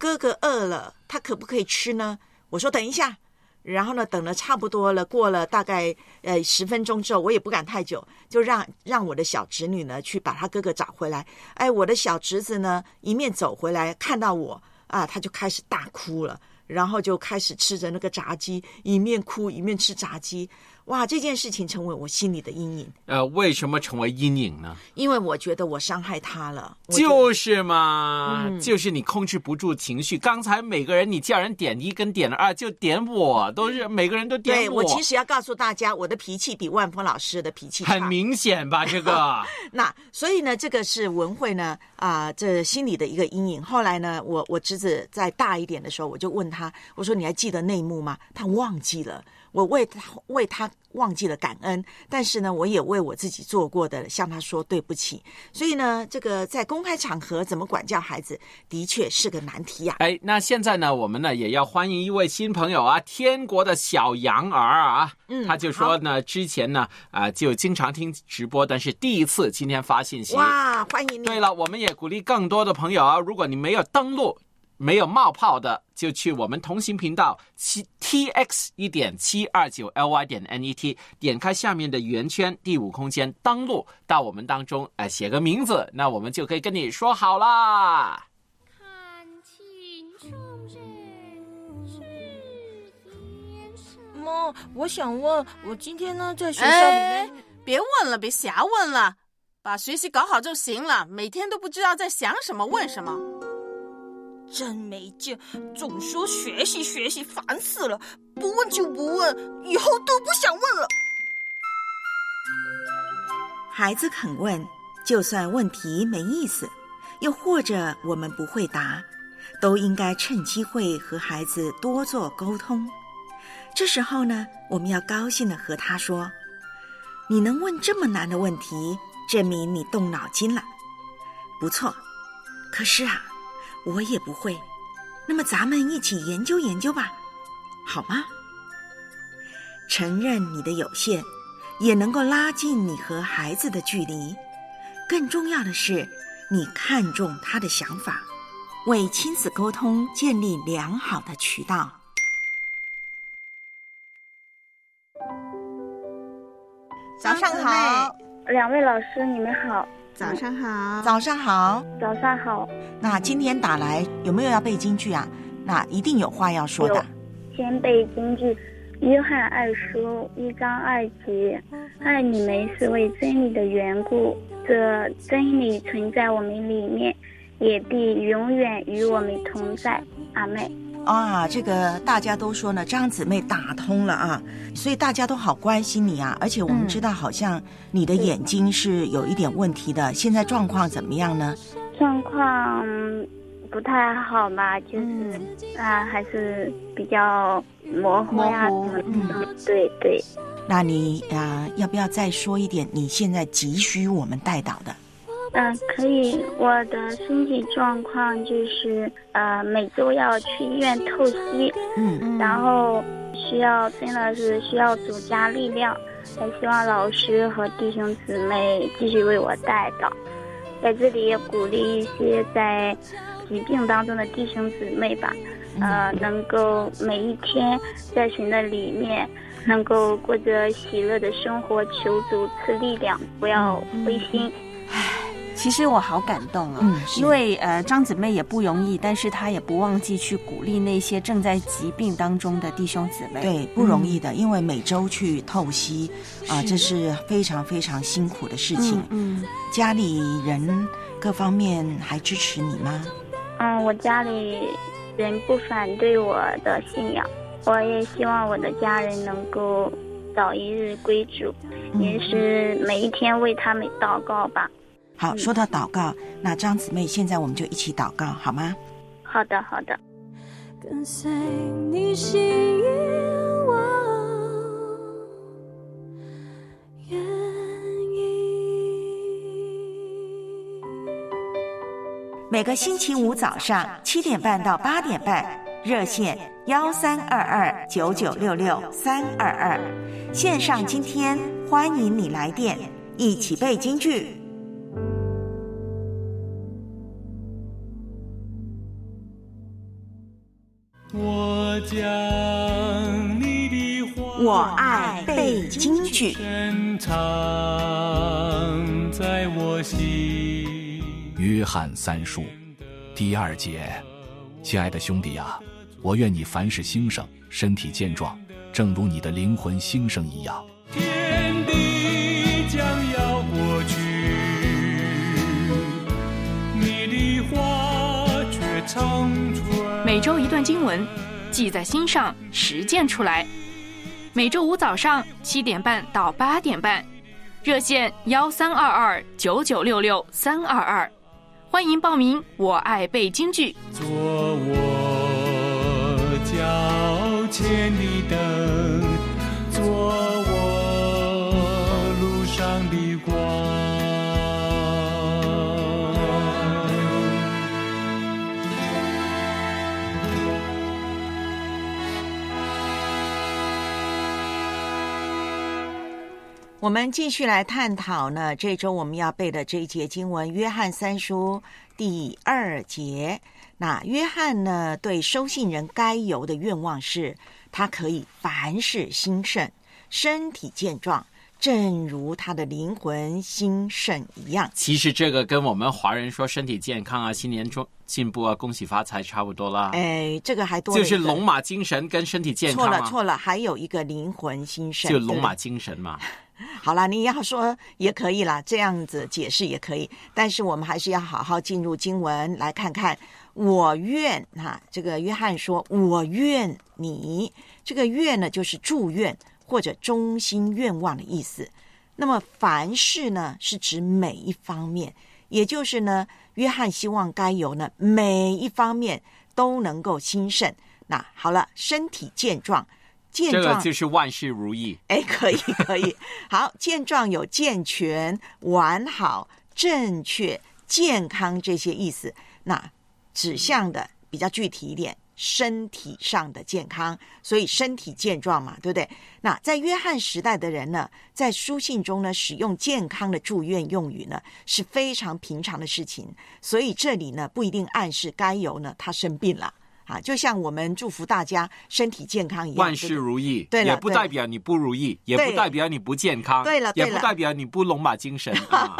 Speaker 5: 哥哥饿了，他可不可以吃呢？”我说：“等一下。”然后呢，等了差不多了，过了大概呃十分钟之后，我也不敢太久，就让让我的小侄女呢去把他哥哥找回来。哎，我的小侄子呢一面走回来，看到我啊，他就开始大哭了，然后就开始吃着那个炸鸡，一面哭一面吃炸鸡。哇，这件事情成为我心里的阴影。
Speaker 3: 呃，为什么成为阴影呢？
Speaker 5: 因为我觉得我伤害他了。
Speaker 3: 就是嘛，嗯、就是你控制不住情绪。刚才每个人你叫人点一跟点二，就点我，都是每个人都点
Speaker 5: 我。对，我其实要告诉大家，我的脾气比万峰老师的脾气
Speaker 3: 很明显吧？这个。
Speaker 5: 那所以呢，这个是文慧呢啊，这心里的一个阴影。后来呢，我我侄子在大一点的时候，我就问他，我说你还记得内幕吗？他忘记了。我为他为他忘记了感恩，但是呢，我也为我自己做过的向他说对不起。所以呢，这个在公开场合怎么管教孩子，的确是个难题呀。
Speaker 3: 哎，那现在呢，我们呢也要欢迎一位新朋友啊，天国的小羊儿啊，嗯，他就说呢，之前呢啊就经常听直播，但是第一次今天发信息，
Speaker 5: 哇，欢迎你。
Speaker 3: 对了，我们也鼓励更多的朋友啊，如果你没有登录。没有冒泡的，就去我们同行频道七 t x 一点七二九 l y 点 n e t，点开下面的圆圈第五空间，登录到我们当中，哎，写个名字，那我们就可以跟你说好啦。看清楚
Speaker 13: 妈，我想问，我今天呢在学校里面，
Speaker 14: 别问了，别瞎问了，把学习搞好就行了。每天都不知道在想什么，问什么。
Speaker 13: 真没劲，总说学习学习，烦死了！不问就不问，以后都不想问了。
Speaker 5: 孩子肯问，就算问题没意思，又或者我们不会答，都应该趁机会和孩子多做沟通。这时候呢，我们要高兴的和他说：“你能问这么难的问题，证明你动脑筋了，不错。可是啊。”我也不会，那么咱们一起研究研究吧，好吗？承认你的有限，也能够拉近你和孩子的距离。更重要的是，你看重他的想法，为亲子沟通建立良好的渠道。
Speaker 15: 早上好，两位老师，你们好。
Speaker 16: 早上好，
Speaker 5: 早上好，
Speaker 15: 早上好。
Speaker 5: 那今天打来有没有要背京剧啊？那一定有话要说的。
Speaker 15: 先背京剧，《约翰二书》一章二节：“爱你们是为真理的缘故，这真理存在我们里面，也必永远与我们同在。”阿妹。
Speaker 5: 啊，这个大家都说呢，张姊妹打通了啊，所以大家都好关心你啊。而且我们知道，好像你的眼睛是有一点问题的，现在状况怎么样呢？
Speaker 15: 状况不太好吧，就是啊，还是比较模糊呀，什么的。对对。
Speaker 5: 那你啊，要不要再说一点你现在急需我们带导的？
Speaker 15: 嗯，可以。我的身体状况就是，呃，每周要去医院透析，嗯，然后需要真的是需要主加力量，也希望老师和弟兄姊妹继续为我带到，在这里也鼓励一些在疾病当中的弟兄姊妹吧，呃，能够每一天在神的里面，能够过着喜乐的生活，求主赐力量，不要灰心。
Speaker 16: 其实我好感动啊，因为呃张姊妹也不容易，但是她也不忘记去鼓励那些正在疾病当中的弟兄姊妹。
Speaker 5: 对，不容易的，因为每周去透析啊，这是非常非常辛苦的事情。嗯，家里人各方面还支持你吗？
Speaker 15: 嗯，我家里人不反对我的信仰，我也希望我的家人能够早一日归主，也是每一天为他们祷告吧。
Speaker 5: 好，说到祷告，那张姊妹，现在我们就一起祷告，好吗？
Speaker 15: 好的，好的跟随你心我愿意。
Speaker 5: 每个星期五早上七点半到八点半，热线幺三二二九九六六三二二，线上今天欢迎你来电，一起背京剧。我将你的话，我爱背京剧。
Speaker 17: 约翰三叔第二节，亲爱的兄弟啊，我愿你凡事兴盛，身体健壮，正如你的灵魂兴盛一样。
Speaker 2: 每周一段经文，记在心上，实践出来。每周五早上七点半到八点半，热线幺三二二九九六六三二二，欢迎报名。我爱背京剧。
Speaker 18: 做我脚前的灯，做我
Speaker 5: 们继续来探讨呢，这周我们要背的这一节经文《约翰三书》第二节。那约翰呢，对收信人该有的愿望是，他可以凡事兴盛，身体健壮，正如他的灵魂兴盛一样。
Speaker 3: 其实这个跟我们华人说身体健康啊、新年中进步啊、恭喜发财差不多啦。
Speaker 5: 哎，这个还多
Speaker 3: 就是龙马精神跟身体健康。
Speaker 5: 错了错了，还有一个灵魂兴盛，
Speaker 3: 就龙马精神嘛。
Speaker 5: 好了，你要说也可以啦，这样子解释也可以。但是我们还是要好好进入经文来看看。我愿哈，这个约翰说：“我愿你。”这个愿呢，就是祝愿或者衷心愿望的意思。那么凡事呢，是指每一方面，也就是呢，约翰希望该有呢每一方面都能够兴盛。那好了，身体健壮。健壮
Speaker 3: 就是万事如意。
Speaker 5: 哎，可以 可以。好，健壮有健全、完好、正确、健康这些意思。那指向的比较具体一点，身体上的健康，所以身体健壮嘛，对不对？那在约翰时代的人呢，在书信中呢，使用健康的祝愿用语呢，是非常平常的事情。所以这里呢，不一定暗示该由呢他生病了。啊，就像我们祝福大家身体健康一样，
Speaker 3: 万事如意。
Speaker 5: 对
Speaker 3: 也不代表你不如意，也不代表你不健康。
Speaker 5: 对了，
Speaker 3: 也不代表你不龙马精神。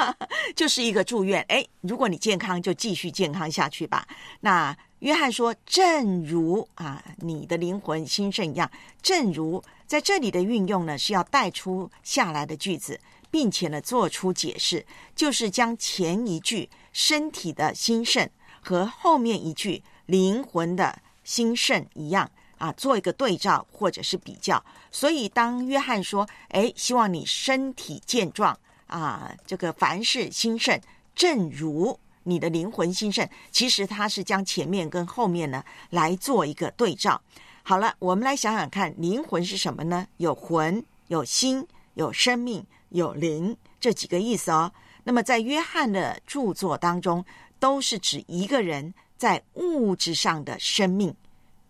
Speaker 5: 就是一个祝愿。哎，如果你健康，就继续健康下去吧。那约翰说：“正如啊，你的灵魂兴盛一样。”正如在这里的运用呢，是要带出下来的句子，并且呢，做出解释，就是将前一句身体的兴盛和后面一句。灵魂的兴盛一样啊，做一个对照或者是比较。所以当约翰说：“哎，希望你身体健壮啊，这个凡事兴盛，正如你的灵魂兴盛。”其实他是将前面跟后面呢来做一个对照。好了，我们来想想看，灵魂是什么呢？有魂、有心、有生命、有灵这几个意思哦。那么在约翰的著作当中，都是指一个人。在物质上的生命，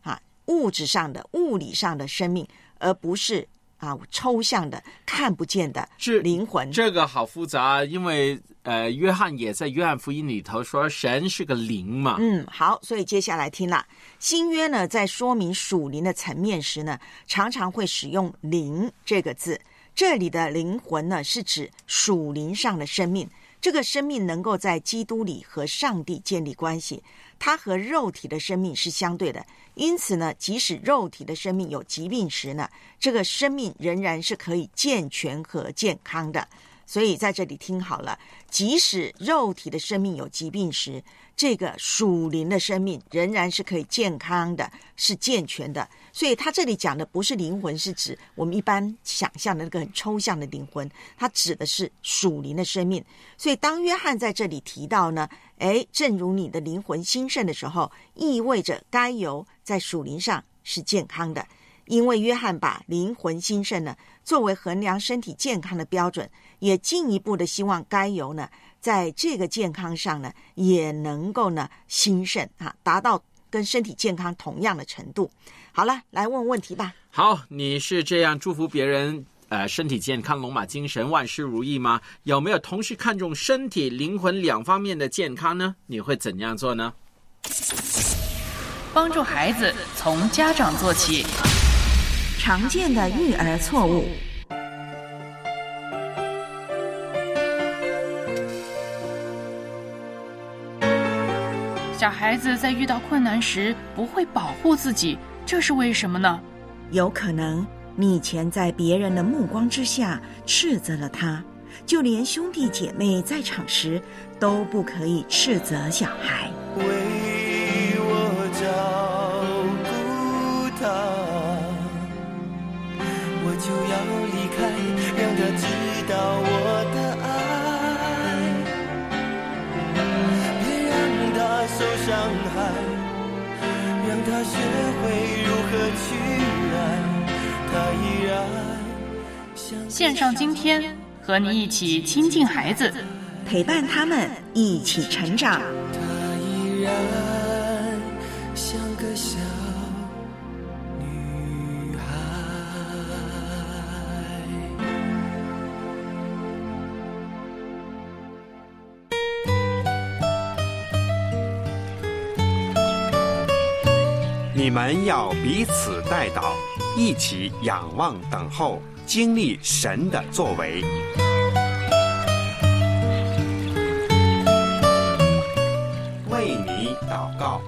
Speaker 5: 啊，物质上的、物理上的生命，而不是啊抽象的、看不见的灵魂。
Speaker 3: 这个好复杂，因为呃，约翰也在约翰福音里头说神是个灵嘛。
Speaker 5: 嗯，好，所以接下来听了新约呢，在说明属灵的层面时呢，常常会使用“灵”这个字。这里的灵魂呢，是指属灵上的生命。这个生命能够在基督里和上帝建立关系。它和肉体的生命是相对的，因此呢，即使肉体的生命有疾病时呢，这个生命仍然是可以健全和健康的。所以在这里听好了，即使肉体的生命有疾病时，这个属灵的生命仍然是可以健康的，是健全的。所以他这里讲的不是灵魂，是指我们一般想象的那个很抽象的灵魂，它指的是属灵的生命。所以当约翰在这里提到呢，哎，正如你的灵魂兴盛的时候，意味着该由在属灵上是健康的，因为约翰把灵魂兴盛呢作为衡量身体健康的标准，也进一步的希望该由呢在这个健康上呢也能够呢兴盛啊，达到跟身体健康同样的程度。好了，来问问题吧。
Speaker 3: 好，你是这样祝福别人，呃，身体健康、龙马精神、万事如意吗？有没有同时看重身体、灵魂两方面的健康呢？你会怎样做呢？
Speaker 2: 帮助孩子从家长做起。
Speaker 5: 常见的育儿错误。
Speaker 2: 小孩子在遇到困难时不会保护自己。这是为什么呢？
Speaker 5: 有可能你以前在别人的目光之下斥责了他，就连兄弟姐妹在场时都不可以斥责小孩。
Speaker 11: 学会如何去爱，他依然
Speaker 2: 线上今天和你一起亲近孩子，
Speaker 5: 陪伴他们一起成长。
Speaker 11: 他依然
Speaker 9: 们要彼此带祷，一起仰望等候，经历神的作为。为你祷告。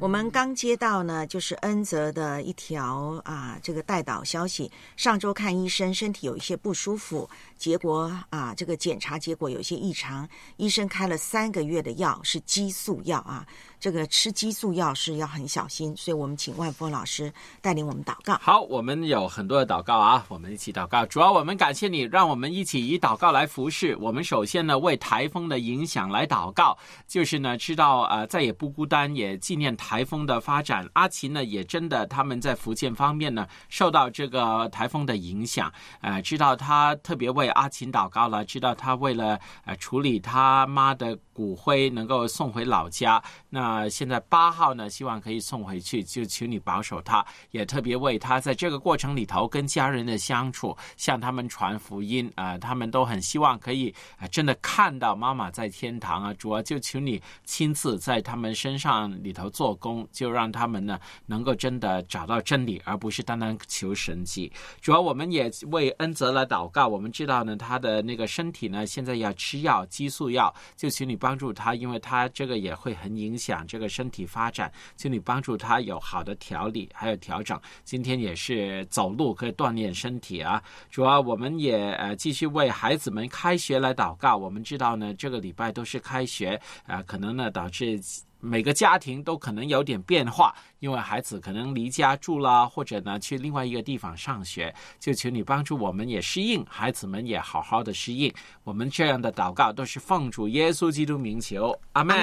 Speaker 5: 我们刚接到呢，就是恩泽的一条啊，这个带导消息。上周看医生，身体有一些不舒服，结果啊，这个检查结果有些异常，医生开了三个月的药，是激素药啊。这个吃激素药是要很小心，所以我们请万峰老师带领我们祷告。
Speaker 3: 好，我们有很多的祷告啊，我们一起祷告。主要我们感谢你，让我们一起以祷告来服侍。我们首先呢，为台风的影响来祷告，就是呢，知道呃再也不孤单，也纪念台风的发展。阿奇呢，也真的他们在福建方面呢，受到这个台风的影响，呃，知道他特别为阿琴祷告了，知道他为了呃处理他妈的骨灰能够送回老家。那啊现在八号呢，希望可以送回去，就求你保守他，也特别为他在这个过程里头跟家人的相处，向他们传福音啊、他们都很希望可以、真的看到妈妈在天堂啊，主要就求你亲自在他们身上里头做工，就让他们呢能够真的找到真理，而不是单单求神迹。主要我们也为恩泽来祷告，我们知道呢他的那个身体呢现在要吃药，激素药，就请你帮助他，因为他这个也会很影响这个身体发展，请你帮助他有好的调理，还有调整。今天也是走路可以锻炼身体啊。主要我们也呃继续为孩子们开学来祷告。我们知道呢，这个礼拜都是开学啊、可能呢导致。每个家庭都可能有点变化，因为孩子可能离家住了，或者呢去另外一个地方上学，就求你帮助我们也适应，孩子们也好好的适应。我们这样的祷告都是奉主耶稣基督名求，阿门。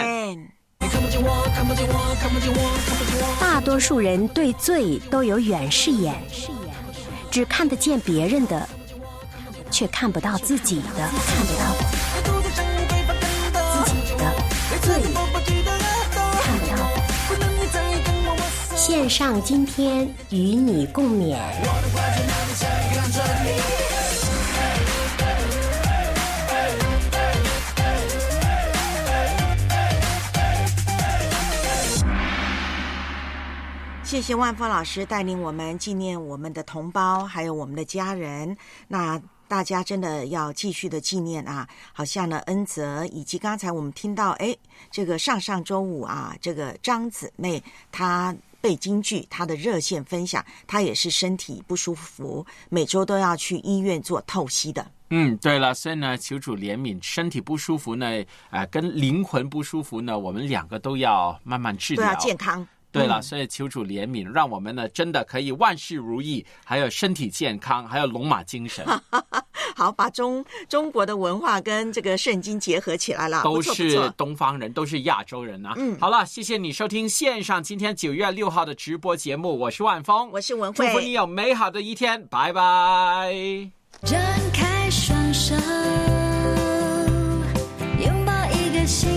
Speaker 7: 大多数人对罪都有远视眼，只看得见别人的，却看不到自己的，看不到自己的罪。线上今天与你共勉。
Speaker 5: 谢谢万峰老师带领我们纪念我们的同胞，还有我们的家人。那大家真的要继续的纪念啊！好像呢，恩泽以及刚才我们听到，哎，这个上上周五啊，这个张姊妹她背京剧，她的热线分享，她也是身体不舒服，每周都要去医院做透析的。
Speaker 3: 嗯，对了，所以呢，求主怜悯，身体不舒服呢，啊、呃，跟灵魂不舒服呢，我们两个都要慢慢治疗，
Speaker 5: 都要健康。
Speaker 3: 对了，所以求主怜悯，让我们呢真的可以万事如意，还有身体健康，还有龙马精神。
Speaker 5: 好，把中中国的文化跟这个圣经结合起来了，
Speaker 3: 都是东方人，都是亚洲人啊。
Speaker 5: 嗯，
Speaker 3: 好了，谢谢你收听线上今天九月六号的直播节目，我是万峰，
Speaker 5: 我是文慧，
Speaker 3: 祝福你有美好的一天，拜拜。
Speaker 19: 张开双手，拥抱一个新